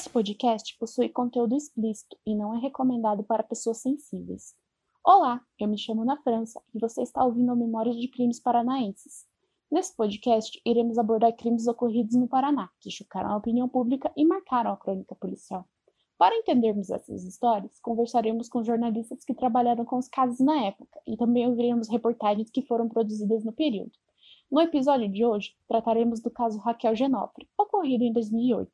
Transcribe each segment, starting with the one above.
Esse podcast possui conteúdo explícito e não é recomendado para pessoas sensíveis. Olá, eu me chamo Na França e você está ouvindo a Memória de Crimes Paranaenses. Nesse podcast, iremos abordar crimes ocorridos no Paraná, que chocaram a opinião pública e marcaram a crônica policial. Para entendermos essas histórias, conversaremos com jornalistas que trabalharam com os casos na época e também ouviremos reportagens que foram produzidas no período. No episódio de hoje, trataremos do caso Raquel Genofre, ocorrido em 2008.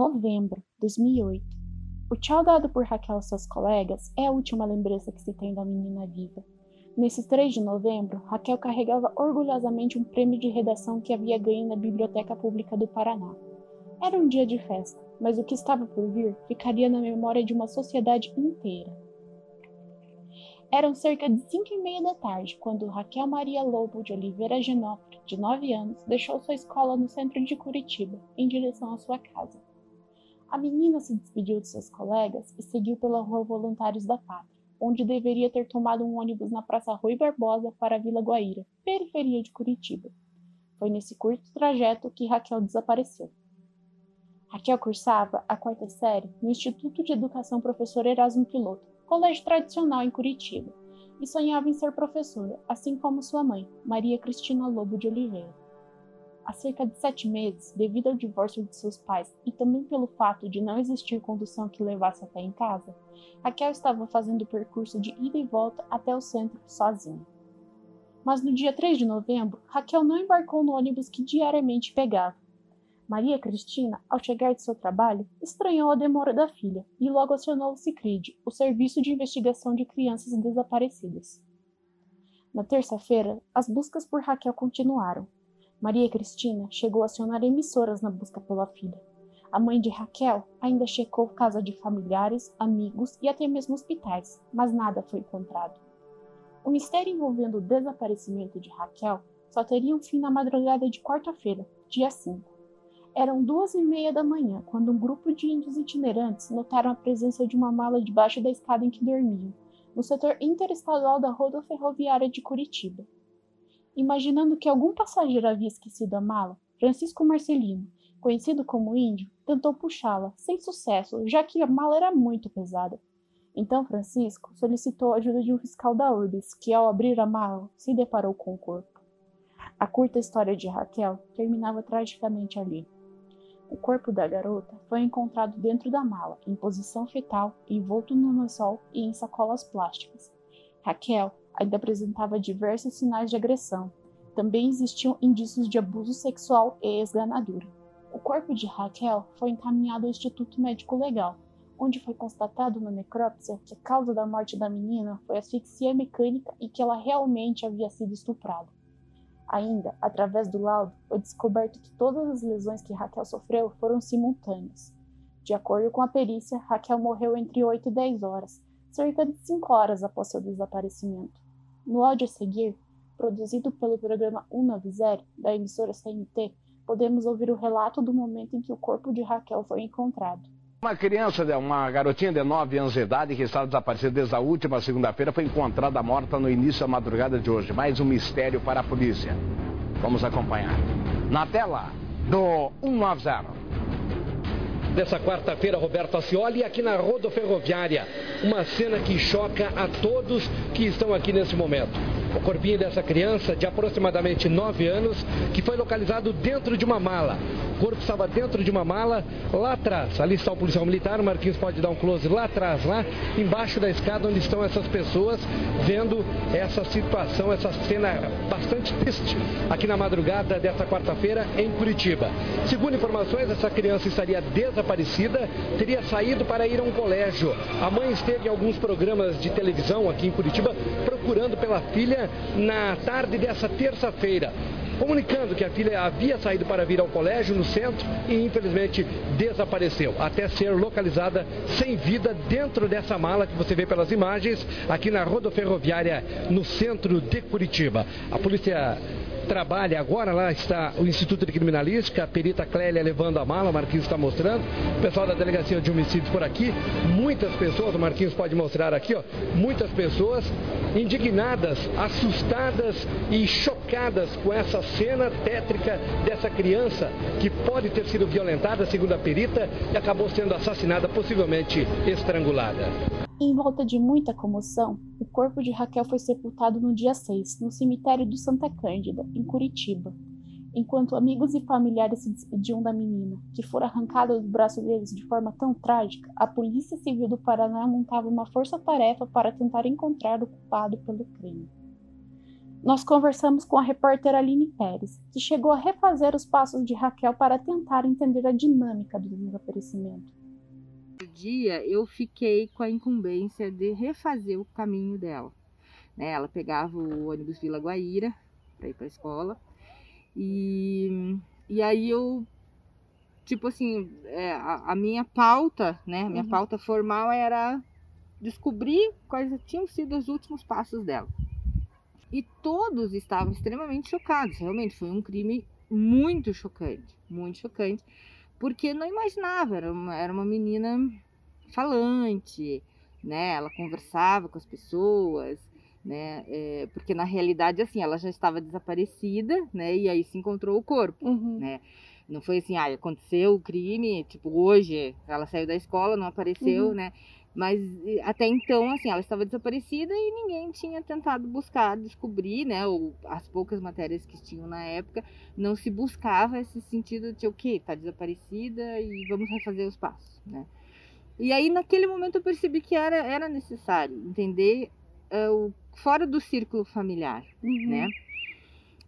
Novembro 2008. O tchau dado por Raquel aos seus colegas é a última lembrança que se tem da menina viva. Nesse 3 de novembro, Raquel carregava orgulhosamente um prêmio de redação que havia ganho na Biblioteca Pública do Paraná. Era um dia de festa, mas o que estava por vir ficaria na memória de uma sociedade inteira. Eram cerca de cinco e meia da tarde quando Raquel Maria Lobo de Oliveira Genofre, de 9 anos, deixou sua escola no centro de Curitiba, em direção à sua casa. A menina se despediu de seus colegas e seguiu pela Rua Voluntários da Pátria, onde deveria ter tomado um ônibus na Praça Rui Barbosa para a Vila Guaíra, periferia de Curitiba. Foi nesse curto trajeto que Raquel desapareceu. Raquel cursava a quarta série no Instituto de Educação Professor Erasmo Piloto, colégio tradicional em Curitiba, e sonhava em ser professora, assim como sua mãe, Maria Cristina Lobo de Oliveira. Há cerca de sete meses, devido ao divórcio de seus pais e também pelo fato de não existir condução que levasse até em casa, Raquel estava fazendo o percurso de ida e volta até o centro sozinha. Mas no dia 3 de novembro, Raquel não embarcou no ônibus que diariamente pegava. Maria Cristina, ao chegar de seu trabalho, estranhou a demora da filha e logo acionou o CICRID, o Serviço de Investigação de Crianças Desaparecidas. Na terça-feira, as buscas por Raquel continuaram, Maria Cristina chegou a acionar emissoras na busca pela filha. A mãe de Raquel ainda checou casa de familiares, amigos e até mesmo hospitais, mas nada foi encontrado. O mistério envolvendo o desaparecimento de Raquel só teria um fim na madrugada de quarta-feira, dia 5. Eram duas e meia da manhã quando um grupo de índios itinerantes notaram a presença de uma mala debaixo da escada em que dormiam, no setor interestadual da rodoferroviária de Curitiba. Imaginando que algum passageiro havia esquecido a mala, Francisco Marcelino, conhecido como Índio, tentou puxá-la, sem sucesso, já que a mala era muito pesada. Então Francisco solicitou a ajuda de um fiscal da Urbis, que ao abrir a mala se deparou com o corpo. A curta história de Raquel terminava tragicamente ali. O corpo da garota foi encontrado dentro da mala, em posição fetal, envolto no lençol e em sacolas plásticas. Raquel ainda apresentava diversos sinais de agressão. Também existiam indícios de abuso sexual e esganadura. O corpo de Raquel foi encaminhado ao Instituto Médico Legal, onde foi constatado na necrópsia que a causa da morte da menina foi asfixia mecânica e que ela realmente havia sido estuprada. Ainda, através do laudo, foi descoberto que todas as lesões que Raquel sofreu foram simultâneas. De acordo com a perícia, Raquel morreu entre 8 e 10 horas, cerca de 5 horas após seu desaparecimento. No áudio a seguir, produzido pelo programa 190 da emissora CNT, podemos ouvir o relato do momento em que o corpo de Raquel foi encontrado. Uma criança, uma garotinha de 9 anos de idade que estava desaparecida desde a última segunda-feira foi encontrada morta no início da madrugada de hoje. Mais um mistério para a polícia. Vamos acompanhar. Na tela do 190 dessa quarta-feira, Roberto Ascioli, aqui na Rodoferroviária. Uma cena que choca a todos que estão aqui nesse momento. O corpinho dessa criança de aproximadamente 9 anos, que foi localizado dentro de uma mala. O corpo estava dentro de uma mala lá atrás. Ali está o policial militar, o Marquinhos pode dar um close lá atrás, lá embaixo da escada onde estão essas pessoas, vendo essa situação, essa cena bastante triste aqui na madrugada dessa quarta-feira em Curitiba. Segundo informações, essa criança estaria desaparecida, teria saído para ir a um colégio. A mãe esteve em alguns programas de televisão aqui em Curitiba procurando pela filha na tarde dessa terça-feira comunicando que a filha havia saído para vir ao colégio no centro e infelizmente desapareceu, até ser localizada sem vida dentro dessa mala que você vê pelas imagens aqui na rodoferroviária no centro de Curitiba. A polícia trabalha agora, lá está o Instituto de Criminalística, a perita Clélia levando a mala, o Marquinhos está mostrando, o pessoal da Delegacia de Homicídios por aqui, muitas pessoas, o Marquinhos pode mostrar aqui, ó, muitas pessoas indignadas, assustadas e chocadas com essa cena tétrica dessa criança que pode ter sido violentada, segundo a perita, e acabou sendo assassinada, possivelmente estrangulada. Em volta de muita comoção, o corpo de Raquel foi sepultado no dia 6, no cemitério do Santa Cândida, em Curitiba, enquanto amigos e familiares se despediam da menina, que fora arrancada dos braços deles de forma tão trágica, a Polícia Civil do Paraná montava uma força-tarefa para tentar encontrar o culpado pelo crime. Nós conversamos com a repórter Aline Pérez, que chegou a refazer os passos de Raquel para tentar entender a dinâmica do desaparecimento dia eu fiquei com a incumbência de refazer o caminho dela. Né? Ela pegava o ônibus Vila Guaíra para ir para a escola e, e aí eu tipo assim é, a, a, minha pauta, né? Minha uhum. pauta formal era descobrir quais tinham sido os últimos passos dela. E todos estavam extremamente chocados. Realmente foi um crime muito chocante, muito chocante porque não imaginava, era uma, era uma menina falante, né? Ela conversava com as pessoas, né? É, porque na realidade, assim, ela já estava desaparecida, né? E aí se encontrou o corpo, uhum. né? Não foi assim, ah, aconteceu o crime, tipo, hoje ela saiu da escola, não apareceu, uhum. né? Mas até então, assim, ela estava desaparecida e ninguém tinha tentado buscar, descobrir, né? Ou as poucas matérias que tinham na época, não se buscava esse sentido de o okay, quê? Tá desaparecida e vamos refazer os passos, né? E aí, naquele momento, eu percebi que era, era necessário entender uh, o, fora do círculo familiar, uhum. né?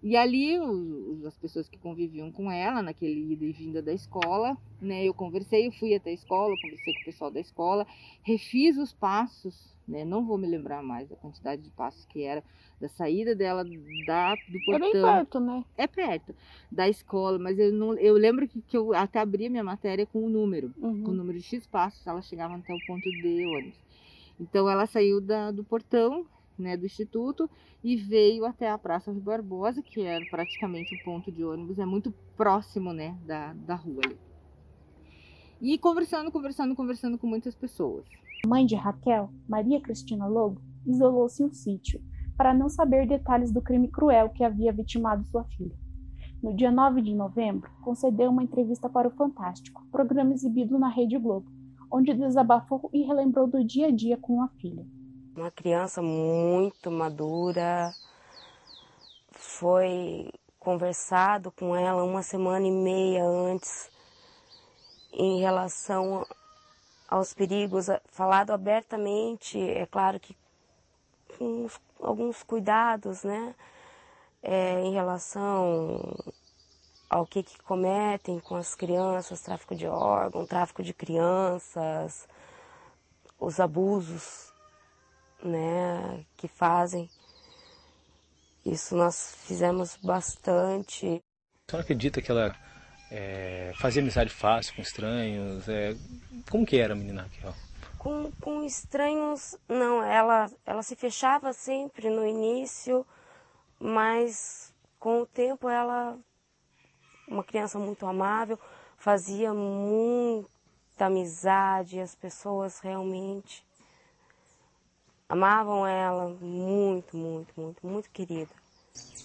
E ali, os, as pessoas que conviviam com ela, naquele ida e vinda da escola, né? Eu conversei, eu fui até a escola, conversei com o pessoal da escola, refiz os passos, né? Não vou me lembrar mais a quantidade de passos que era da saída dela da, do portão. É bem perto, né? É perto da escola, mas eu não, eu lembro que, que eu até abri a minha matéria com o número, uhum. com o número de X passos, ela chegava até o ponto de ônibus. Então ela saiu da, do portão, né, do instituto e veio até a Praça Rui Barbosa, que era praticamente o ponto de ônibus, é muito próximo, né, da, da rua ali. E conversando, conversando, conversando com muitas pessoas. Mãe de Raquel, Maria Cristina Lobo, isolou-se em um sítio para não saber detalhes do crime cruel que havia vitimado sua filha. No dia 9 de novembro, concedeu uma entrevista para o Fantástico, programa exibido na Rede Globo, onde desabafou e relembrou do dia a dia com a filha. Uma criança muito madura. Foi conversado com ela uma semana e meia antes em relação aos perigos, falado abertamente, é claro que com alguns cuidados, né, é, em relação ao que, que cometem com as crianças, tráfico de órgãos, tráfico de crianças, os abusos né, que fazem. Isso nós fizemos bastante. Você acredita que ela é, fazia amizade fácil com estranhos? É, como que era a menina Raquel? Com, com estranhos, não. Ela, ela se fechava sempre no início, mas com o tempo ela, uma criança muito amável, fazia muita amizade, as pessoas realmente Amavam ela muito, muito, muito, muito querida.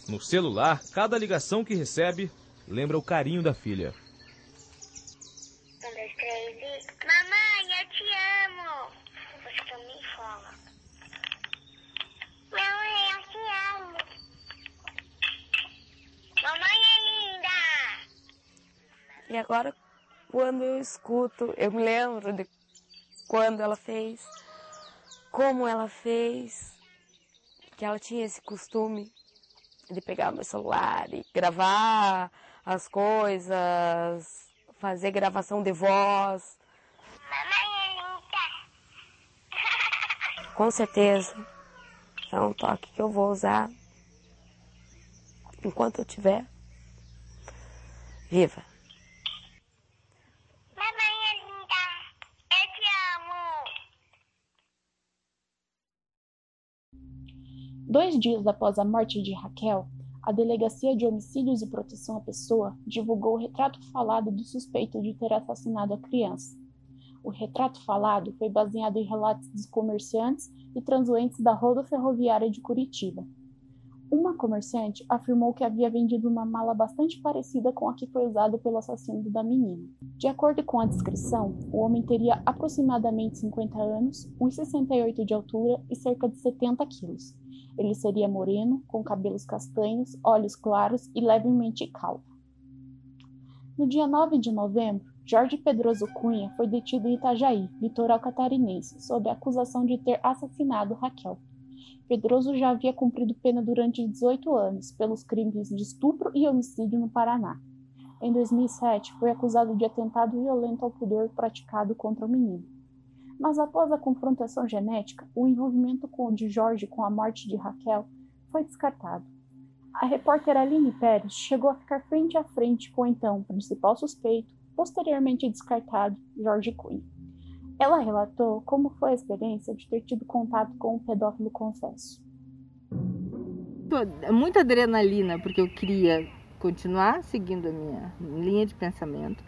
No celular, cada ligação que recebe lembra o carinho da filha. Um, dois, três e. Mamãe, eu te amo! Você também fala. Mamãe, eu te amo! Mamãe é linda! E agora, quando eu escuto, eu me lembro de quando ela fez como ela fez, que ela tinha esse costume de pegar meu celular e gravar as coisas, fazer gravação de voz. Com certeza. É um toque que eu vou usar enquanto eu estiver viva. Mamãe é linda. Eu te amo. Dois dias após a morte de Raquel, a Delegacia de Homicídios e Proteção à Pessoa divulgou o retrato falado do suspeito de ter assassinado a criança. O retrato falado foi baseado em relatos dos comerciantes e transuentes da roda ferroviária de Curitiba. Uma comerciante afirmou que havia vendido uma mala bastante parecida com a que foi usada pelo assassino da menina. De acordo com a descrição, o homem teria aproximadamente 50 anos, 1,68 de altura e cerca de 70 quilos. Ele seria moreno, com cabelos castanhos, olhos claros e levemente calvo. No dia 9 de novembro, Jorge Pedroso Cunha foi detido em Itajaí, litoral catarinense, sob a acusação de ter assassinado Raquel. Pedroso já havia cumprido pena durante 18 anos pelos crimes de estupro e homicídio no Paraná. Em 2007, foi acusado de atentado violento ao pudor praticado contra o menino. Mas após a confrontação genética, o envolvimento de Jorge com a morte de Raquel foi descartado. A repórter Aline Pérez chegou a ficar frente a frente com o então principal suspeito, posteriormente descartado, Jorge Cunha. Ela relatou como foi a experiência de ter tido contato com um pedófilo confesso. Muita adrenalina, porque eu queria continuar seguindo a minha linha de pensamento.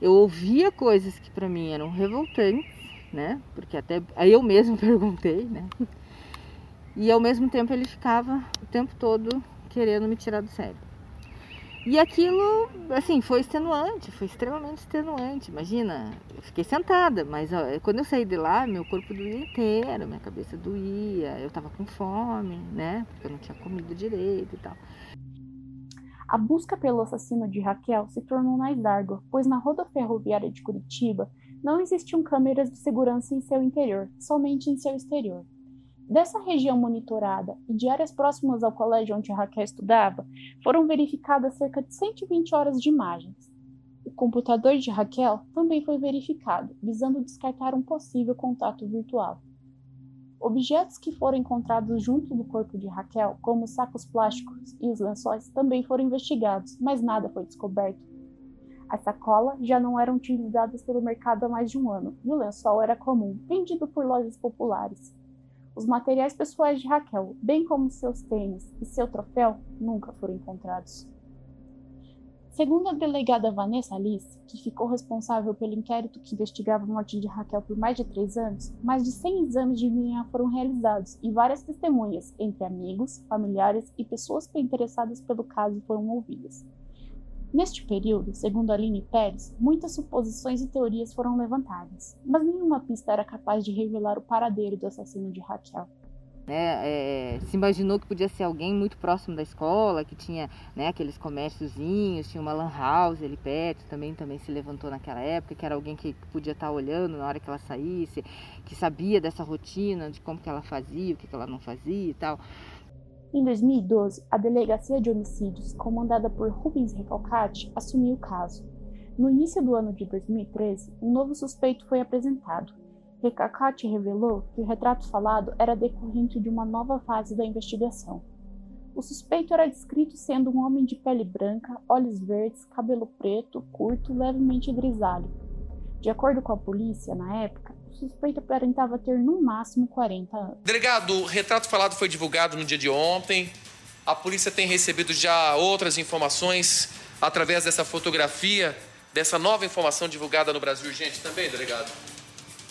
Eu ouvia coisas que para mim eram revoltantes, né? Porque até aí eu mesmo perguntei, né? E ao mesmo tempo ele ficava o tempo todo querendo me tirar do sério. E aquilo, assim, foi extenuante, foi extremamente extenuante. Imagina, eu fiquei sentada, mas quando eu saí de lá, meu corpo doía inteiro, minha cabeça doía, eu tava com fome, né? Porque eu não tinha comido direito e tal. A busca pelo assassino de Raquel se tornou mais árdua, pois na roda ferroviária de Curitiba não existiam câmeras de segurança em seu interior, somente em seu exterior. Dessa região monitorada e de áreas próximas ao colégio onde Raquel estudava, foram verificadas cerca de 120 horas de imagens. O computador de Raquel também foi verificado, visando descartar um possível contato virtual. Objetos que foram encontrados junto do corpo de Raquel, como os sacos plásticos e os lençóis, também foram investigados, mas nada foi descoberto. As sacolas já não eram utilizadas pelo mercado há mais de um ano e o lençol era comum, vendido por lojas populares. Os materiais pessoais de Raquel, bem como seus tênis e seu troféu, nunca foram encontrados. Segundo a delegada Vanessa Alice, que ficou responsável pelo inquérito que investigava a morte de Raquel por mais de três anos, mais de 100 exames de DNA foram realizados e várias testemunhas, entre amigos, familiares e pessoas interessadas pelo caso, foram ouvidas. Neste período, segundo Aline Pérez, muitas suposições e teorias foram levantadas, mas nenhuma pista era capaz de revelar o paradeiro do assassino de Raquel. É, é, se imaginou que podia ser alguém muito próximo da escola, que tinha né, aqueles comérciozinhos, tinha uma lan house ali perto, também, também se levantou naquela época, que era alguém que podia estar olhando na hora que ela saísse, que sabia dessa rotina, de como que ela fazia, o que, que ela não fazia e tal. Em 2012, a Delegacia de Homicídios, comandada por Rubens Recalcati, assumiu o caso. No início do ano de 2013, um novo suspeito foi apresentado. Recalcati revelou que o retrato falado era decorrente de uma nova fase da investigação. O suspeito era descrito sendo um homem de pele branca, olhos verdes, cabelo preto, curto, levemente grisalho. De acordo com a polícia, na época, o suspeito aparentava ter no máximo 40 anos. Delegado, o retrato falado foi divulgado no dia de ontem. A polícia tem recebido já outras informações através dessa fotografia, dessa nova informação divulgada no Brasil Urgente também, delegado?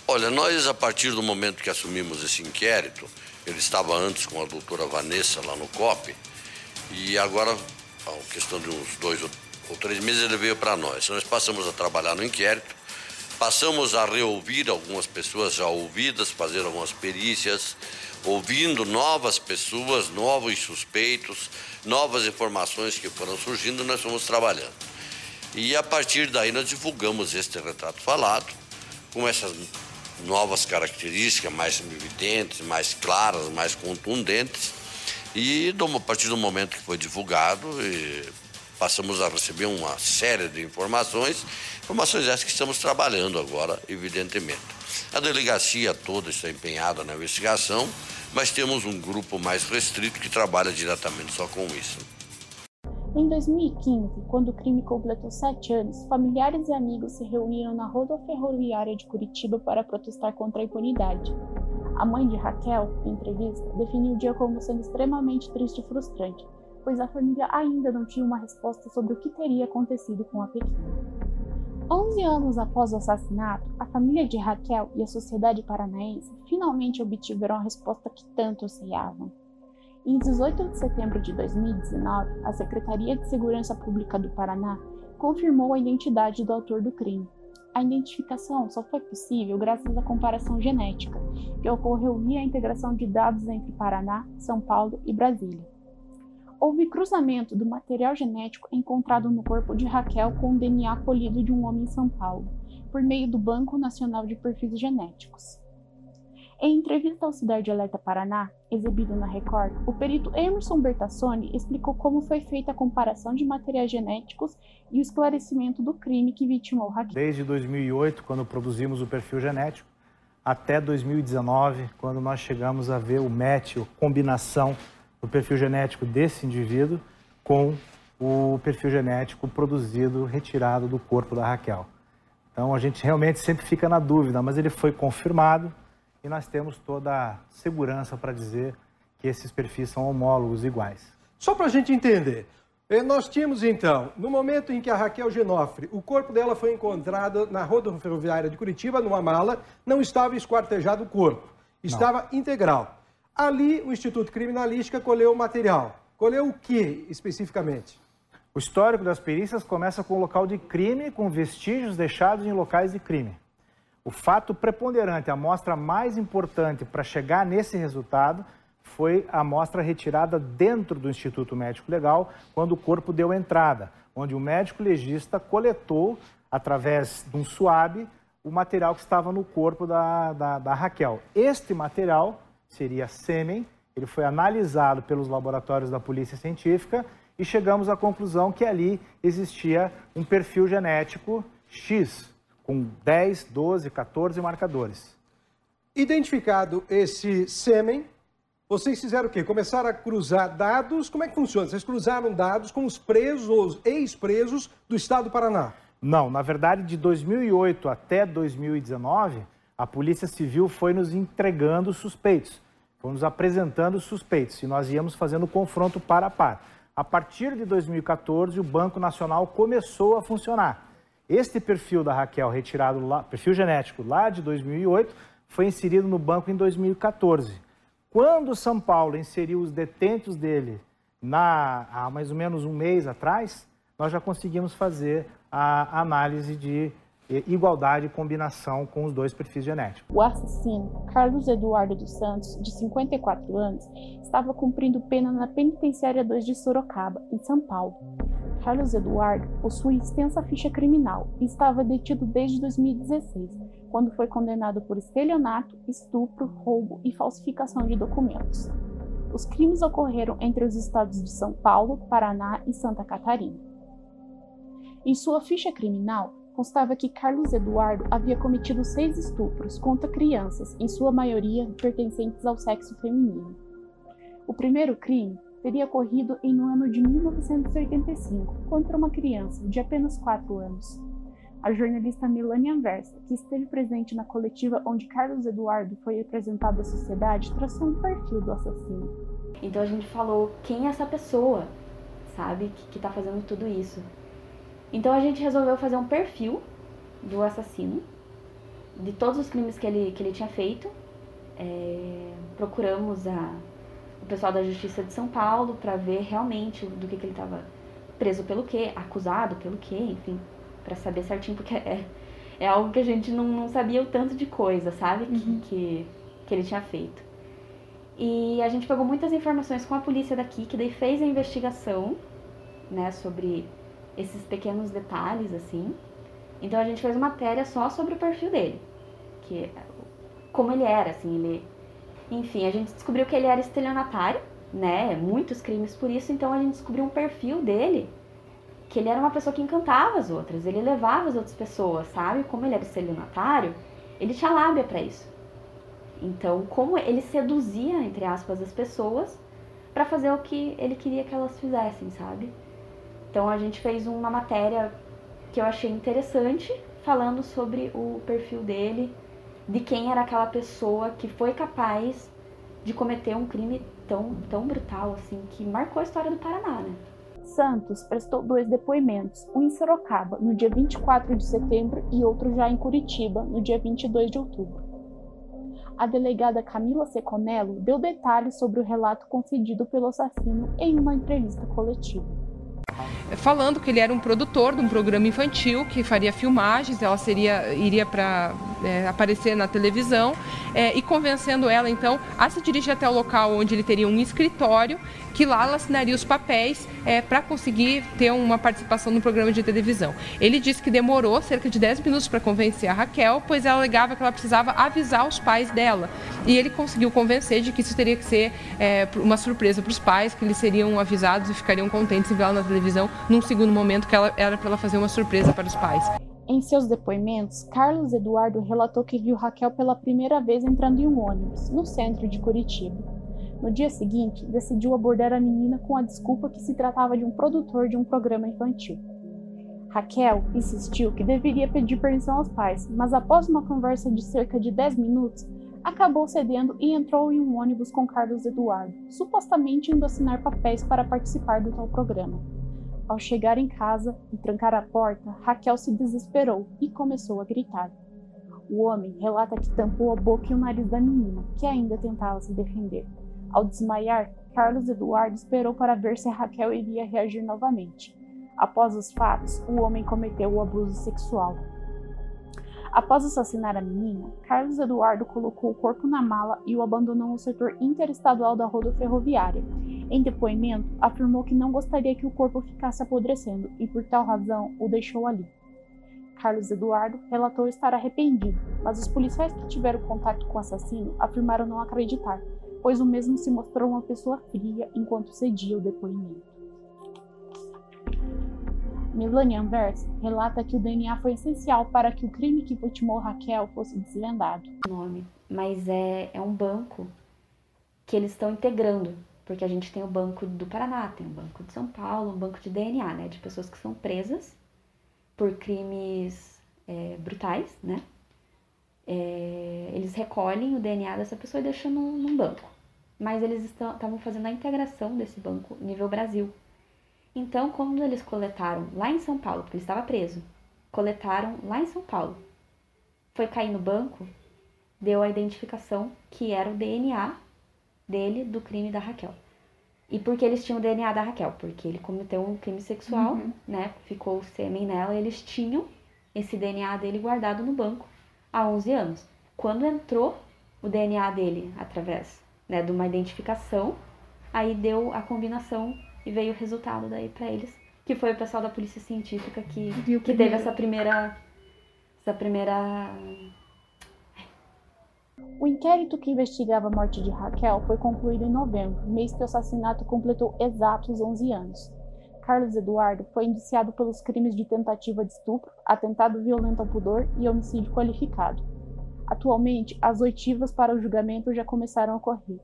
Olha, nós, a partir do momento que assumimos esse inquérito, ele estava antes com a doutora Vanessa lá no COP, e agora, a questão de uns dois ou três meses, ele veio para nós. Nós passamos a trabalhar no inquérito, Passamos a reouvir algumas pessoas já ouvidas, fazer algumas perícias, ouvindo novas pessoas, novos suspeitos, novas informações que foram surgindo, nós fomos trabalhando. E a partir daí nós divulgamos este retrato falado, com essas novas características mais evidentes, mais claras, mais contundentes. E a partir do momento que foi divulgado, passamos a receber uma série de informações, informações essas que estamos trabalhando agora, evidentemente. A delegacia toda está empenhada na investigação, mas temos um grupo mais restrito que trabalha diretamente só com isso. Em 2015, quando o crime completou sete anos, familiares e amigos se reuniram na rodoferroviária de Curitiba para protestar contra a impunidade. A mãe de Raquel, em entrevista, definiu o dia como sendo extremamente triste e frustrante, pois a família ainda não tinha uma resposta sobre o que teria acontecido com a pequena. Onze anos após o assassinato, a família de Raquel e a sociedade paranaense finalmente obtiveram a resposta que tanto ansiavam. Em 18 de setembro de 2019, a Secretaria de Segurança Pública do Paraná confirmou a identidade do autor do crime. A identificação só foi possível graças à comparação genética, que ocorreu via a integração de dados entre Paraná, São Paulo e Brasília. Houve cruzamento do material genético encontrado no corpo de Raquel com o DNA colhido de um homem em São Paulo, por meio do Banco Nacional de Perfis Genéticos. Em entrevista ao Cidade Alerta Paraná, exibido na Record, o perito Emerson Bertassoni explicou como foi feita a comparação de materiais genéticos e o esclarecimento do crime que vitimou Raquel. Desde 2008, quando produzimos o perfil genético, até 2019, quando nós chegamos a ver o match, a combinação do perfil genético desse indivíduo com o perfil genético produzido, retirado do corpo da Raquel. Então a gente realmente sempre fica na dúvida, mas ele foi confirmado e nós temos toda a segurança para dizer que esses perfis são homólogos iguais. Só para a gente entender, eh, nós tínhamos então, no momento em que a Raquel Genofre, o corpo dela foi encontrado na rodoviária de Curitiba, numa mala, não estava esquartejado o corpo, estava não. integral. Ali, o Instituto Criminalística colheu o material. Colheu o que especificamente? O histórico das perícias começa com o local de crime, com vestígios deixados em locais de crime. O fato preponderante, a amostra mais importante para chegar nesse resultado foi a amostra retirada dentro do Instituto Médico Legal, quando o corpo deu entrada, onde o médico legista coletou, através de um suave, o material que estava no corpo da, da, da Raquel. Este material seria sêmen, ele foi analisado pelos laboratórios da Polícia Científica e chegamos à conclusão que ali existia um perfil genético X, com 10, 12, 14 marcadores. Identificado esse sêmen, vocês fizeram o quê? Começaram a cruzar dados? Como é que funciona? Vocês cruzaram dados com os presos, ex-presos do estado do Paraná? Não, na verdade, de 2008 até 2019, a Polícia Civil foi nos entregando suspeitos, foi nos apresentando suspeitos e nós íamos fazendo confronto para a par. A partir de 2014, o Banco Nacional começou a funcionar. Este perfil da Raquel, retirado lá, perfil genético lá de 2008, foi inserido no banco em 2014. Quando São Paulo inseriu os detentos dele na, há mais ou menos um mês atrás, nós já conseguimos fazer a análise de igualdade e combinação com os dois perfis genéticos. O assassino, Carlos Eduardo dos Santos, de 54 anos, estava cumprindo pena na Penitenciária 2 de Sorocaba, em São Paulo. Carlos Eduardo possui extensa ficha criminal e estava detido desde 2016, quando foi condenado por estelionato, estupro, roubo e falsificação de documentos. Os crimes ocorreram entre os estados de São Paulo, Paraná e Santa Catarina. Em sua ficha criminal, constava que Carlos Eduardo havia cometido seis estupros contra crianças, em sua maioria pertencentes ao sexo feminino. O primeiro crime teria ocorrido em no ano de 1985 contra uma criança de apenas 4 anos. A jornalista Melania Anversa, que esteve presente na coletiva onde Carlos Eduardo foi apresentado à sociedade, traçou um perfil do assassino. Então a gente falou quem é essa pessoa, sabe, que está fazendo tudo isso. Então a gente resolveu fazer um perfil do assassino, de todos os crimes que ele, que ele tinha feito. É, procuramos a o pessoal da Justiça de São Paulo para ver realmente do que, que ele estava preso pelo quê, acusado pelo quê, enfim, para saber certinho, porque é, é algo que a gente não, não sabia o tanto de coisa, sabe, uhum. que, que, que ele tinha feito. E a gente pegou muitas informações com a polícia daqui, que daí fez a investigação, né, sobre esses pequenos detalhes assim. Então a gente fez uma matéria só sobre o perfil dele, que como ele era, assim, ele enfim, a gente descobriu que ele era estelionatário, né? Muitos crimes por isso, então a gente descobriu um perfil dele que ele era uma pessoa que encantava as outras, ele levava as outras pessoas, sabe? Como ele era estelionatário, ele tinha lábia para isso. Então, como ele seduzia, entre aspas, as pessoas para fazer o que ele queria que elas fizessem, sabe? Então, a gente fez uma matéria que eu achei interessante, falando sobre o perfil dele, de quem era aquela pessoa que foi capaz de cometer um crime tão, tão brutal, assim, que marcou a história do Paraná, né? Santos prestou dois depoimentos, um em Sorocaba, no dia 24 de setembro, e outro já em Curitiba, no dia 22 de outubro. A delegada Camila Seconello deu detalhes sobre o relato concedido pelo assassino em uma entrevista coletiva falando que ele era um produtor de um programa infantil que faria filmagens, ela seria iria para é, aparecer na televisão é, e convencendo ela então a se dirigir até o local onde ele teria um escritório que lá ela assinaria os papéis é, para conseguir ter uma participação no programa de televisão. Ele disse que demorou cerca de 10 minutos para convencer a Raquel, pois ela alegava que ela precisava avisar os pais dela. E ele conseguiu convencer de que isso teria que ser é, uma surpresa para os pais, que eles seriam avisados e ficariam contentes em vê-la na televisão num segundo momento, que ela, era para ela fazer uma surpresa para os pais. Em seus depoimentos, Carlos Eduardo relatou que viu Raquel pela primeira vez entrando em um ônibus, no centro de Curitiba. No dia seguinte, decidiu abordar a menina com a desculpa que se tratava de um produtor de um programa infantil. Raquel insistiu que deveria pedir permissão aos pais, mas após uma conversa de cerca de 10 minutos, acabou cedendo e entrou em um ônibus com Carlos Eduardo, supostamente indo assinar papéis para participar do tal programa. Ao chegar em casa e trancar a porta, Raquel se desesperou e começou a gritar. O homem relata que tampou a boca e o nariz da menina, que ainda tentava se defender. Ao desmaiar, Carlos Eduardo esperou para ver se Raquel iria reagir novamente. Após os fatos, o homem cometeu o abuso sexual. Após assassinar a menina, Carlos Eduardo colocou o corpo na mala e o abandonou no setor interestadual da rodoferroviária. Em depoimento, afirmou que não gostaria que o corpo ficasse apodrecendo e, por tal razão, o deixou ali. Carlos Eduardo relatou estar arrependido, mas os policiais que tiveram contato com o assassino afirmaram não acreditar, pois o mesmo se mostrou uma pessoa fria enquanto cedia o depoimento. Melanie Anvers relata que o DNA foi essencial para que o crime que vitimou Raquel fosse desvendado. Nome, mas é, é um banco que eles estão integrando, porque a gente tem o Banco do Paraná, tem o Banco de São Paulo, um banco de DNA, né, de pessoas que são presas por crimes é, brutais, né? É, eles recolhem o DNA dessa pessoa e deixam num, num banco mas eles estavam fazendo a integração desse banco nível Brasil. Então, quando eles coletaram lá em São Paulo, porque ele estava preso, coletaram lá em São Paulo, foi cair no banco, deu a identificação que era o DNA dele do crime da Raquel. E por que eles tinham o DNA da Raquel? Porque ele cometeu um crime sexual, uhum. né? Ficou o sêmen nela, eles tinham esse DNA dele guardado no banco há 11 anos. Quando entrou o DNA dele através né, de uma identificação, aí deu a combinação e veio o resultado daí para eles, que foi o pessoal da polícia científica que, que teve essa primeira essa primeira o inquérito que investigava a morte de Raquel foi concluído em novembro, mês que o assassinato completou exatos 11 anos. Carlos Eduardo foi indiciado pelos crimes de tentativa de estupro, atentado violento ao pudor e homicídio qualificado. Atualmente, as oitivas para o julgamento já começaram a ocorrer.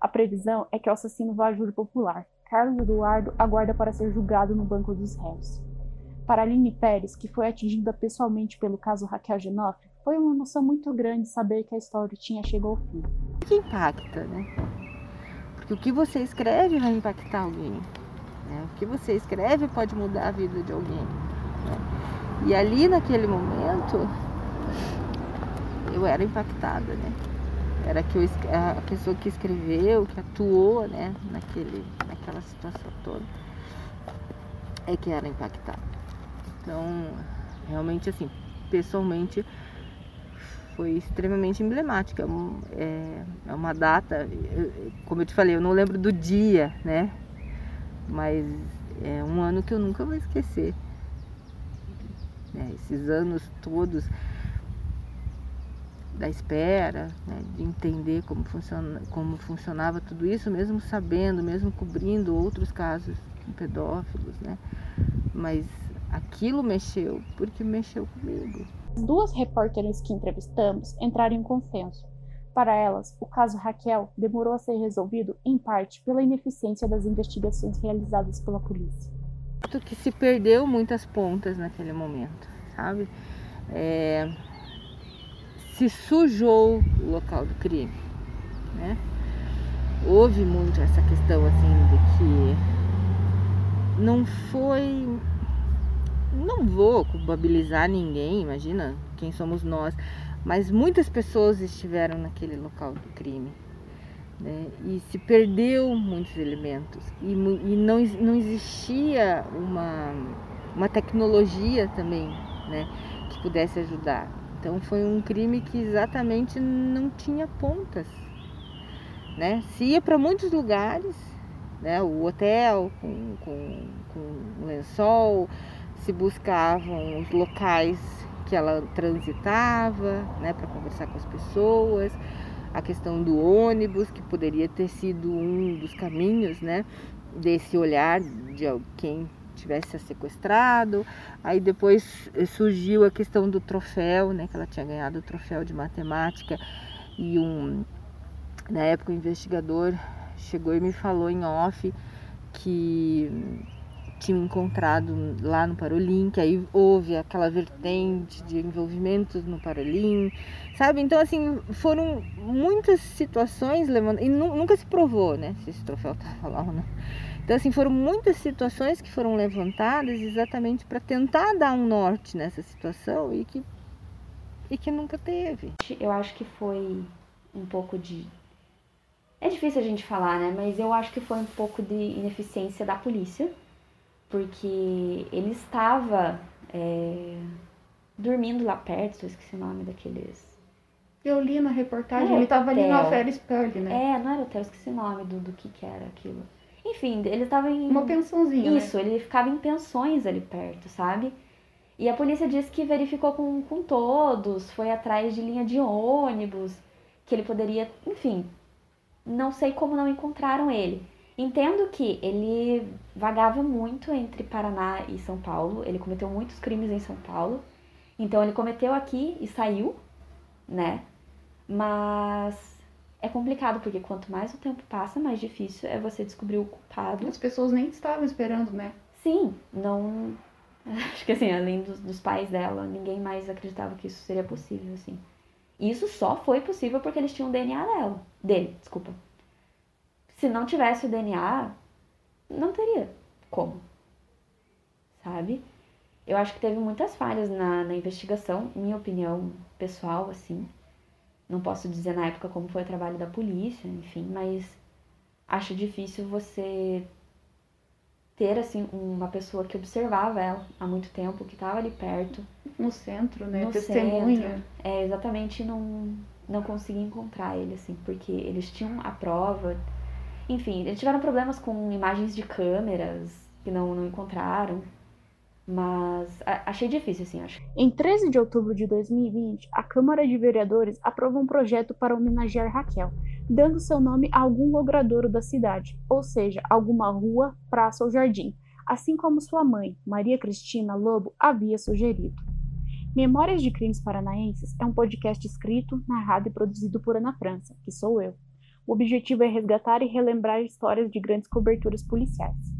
A previsão é que o assassino vá a júri popular. Carlos Eduardo aguarda para ser julgado no banco dos réus. Para Aline Pérez, que foi atingida pessoalmente pelo caso Raquel Genofre, foi uma emoção muito grande saber que a história tinha chegado ao fim. O que impacta, né? Porque o que você escreve vai impactar alguém. Né? O que você escreve pode mudar a vida de alguém. Né? E ali naquele momento, eu era impactada, né? Era que eu, a pessoa que escreveu, que atuou, né, naquele, naquela situação toda, é que era impactada. Então, realmente, assim, pessoalmente, foi extremamente emblemática. É, é uma data, como eu te falei, eu não lembro do dia, né? Mas é um ano que eu nunca vou esquecer. É, esses anos todos da espera, né, de entender como, funciona, como funcionava tudo isso, mesmo sabendo, mesmo cobrindo outros casos pedófilos, né? Mas aquilo mexeu porque mexeu comigo. As duas repórteres que entrevistamos entraram em consenso. Para elas, o caso Raquel demorou a ser resolvido em parte pela ineficiência das investigações realizadas pela polícia. Que se perdeu muitas pontas naquele momento, sabe? É... Se sujou o local do crime, né? Houve muito essa questão assim de que não foi não vou culpabilizar ninguém, imagina quem somos nós, mas muitas pessoas estiveram naquele local do crime. Né? E se perdeu muitos elementos. E, e não, não existia uma, uma tecnologia também né, que pudesse ajudar. Então foi um crime que exatamente não tinha pontas. Né? Se ia para muitos lugares, né? o hotel com, com, com lençol, se buscavam os locais que ela transitava, né, para conversar com as pessoas, a questão do ônibus, que poderia ter sido um dos caminhos, né, desse olhar de quem tivesse sequestrado. Aí depois surgiu a questão do troféu, né, que ela tinha ganhado o troféu de matemática e um na época o investigador chegou e me falou em off que tinham encontrado lá no Parolim, que aí houve aquela vertente de envolvimentos no Parolim, sabe? Então, assim, foram muitas situações levando. E nunca se provou, né? Se esse troféu estava lá ou não. Então, assim, foram muitas situações que foram levantadas exatamente para tentar dar um norte nessa situação e que, e que nunca teve. Eu acho que foi um pouco de. É difícil a gente falar, né? Mas eu acho que foi um pouco de ineficiência da polícia porque ele estava é, dormindo lá perto, eu esqueci o nome daqueles. Eu li na reportagem, ele estava ali na Pearl, né? É, não era hotel, esqueci o nome do, do que que era aquilo. Enfim, ele estava em... Uma pensãozinha, né? Isso, né? ele ficava em pensões ali perto, sabe? E a polícia disse que verificou com, com todos, foi atrás de linha de ônibus, que ele poderia... Enfim, não sei como não encontraram ele. Entendo que ele vagava muito entre Paraná e São Paulo, ele cometeu muitos crimes em São Paulo, então ele cometeu aqui e saiu, né? Mas é complicado porque quanto mais o tempo passa, mais difícil é você descobrir o culpado. As pessoas nem estavam esperando, né? Sim, não. Acho que assim, além dos, dos pais dela, ninguém mais acreditava que isso seria possível, assim. Isso só foi possível porque eles tinham o DNA dela, dele, desculpa se não tivesse o DNA, não teria como, sabe? Eu acho que teve muitas falhas na, na investigação, minha opinião pessoal, assim. Não posso dizer na época como foi o trabalho da polícia, enfim, mas acho difícil você ter, assim, uma pessoa que observava ela há muito tempo, que estava ali perto. No centro, né? No Testemunha. Centro. É, exatamente, não, não consegui encontrar ele, assim, porque eles tinham a prova, enfim, eles tiveram problemas com imagens de câmeras que não, não encontraram. Mas achei difícil, assim, acho. Em 13 de outubro de 2020, a Câmara de Vereadores aprovou um projeto para homenagear Raquel, dando seu nome a algum logradouro da cidade, ou seja, alguma rua, praça ou jardim, assim como sua mãe, Maria Cristina Lobo, havia sugerido. Memórias de Crimes Paranaenses é um podcast escrito, narrado e produzido por Ana França, que sou eu. O objetivo é resgatar e relembrar histórias de grandes coberturas policiais.